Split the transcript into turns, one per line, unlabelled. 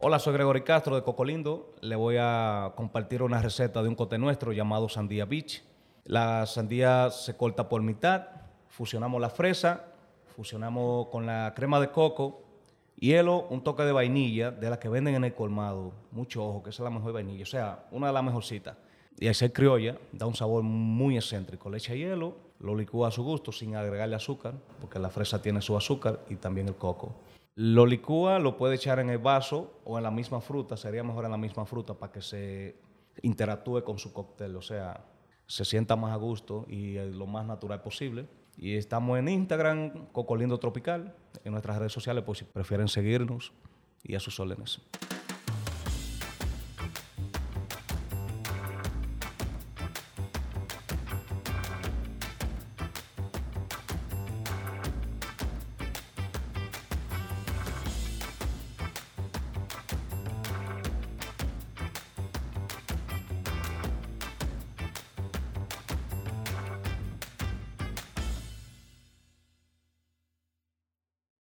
Hola, soy Gregory Castro de Cocolindo. Le voy a compartir una receta de un cote nuestro llamado Sandía Beach. La sandía se corta por mitad, fusionamos la fresa, fusionamos con la crema de coco, hielo, un toque de vainilla, de la que venden en el colmado. Mucho ojo, que esa es la mejor vainilla, o sea, una de las mejorcitas. Y al ser criolla, da un sabor muy excéntrico. Le echa hielo, lo licúa a su gusto sin agregarle azúcar, porque la fresa tiene su azúcar y también el coco. Lo licúa, lo puede echar en el vaso o en la misma fruta, sería mejor en la misma fruta para que se interactúe con su cóctel, o sea, se sienta más a gusto y lo más natural posible. Y estamos en Instagram, Cocolindo Tropical, en nuestras redes sociales, por si prefieren seguirnos y a sus órdenes.